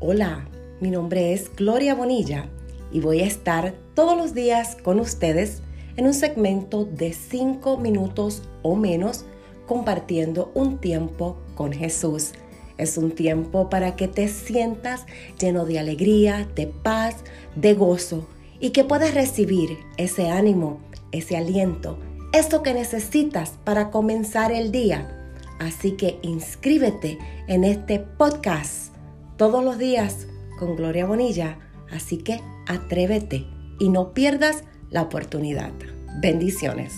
Hola, mi nombre es Gloria Bonilla y voy a estar todos los días con ustedes en un segmento de 5 minutos o menos compartiendo un tiempo con Jesús. Es un tiempo para que te sientas lleno de alegría, de paz, de gozo y que puedas recibir ese ánimo, ese aliento, esto que necesitas para comenzar el día. Así que inscríbete en este podcast todos los días con Gloria Bonilla. Así que atrévete y no pierdas la oportunidad. Bendiciones.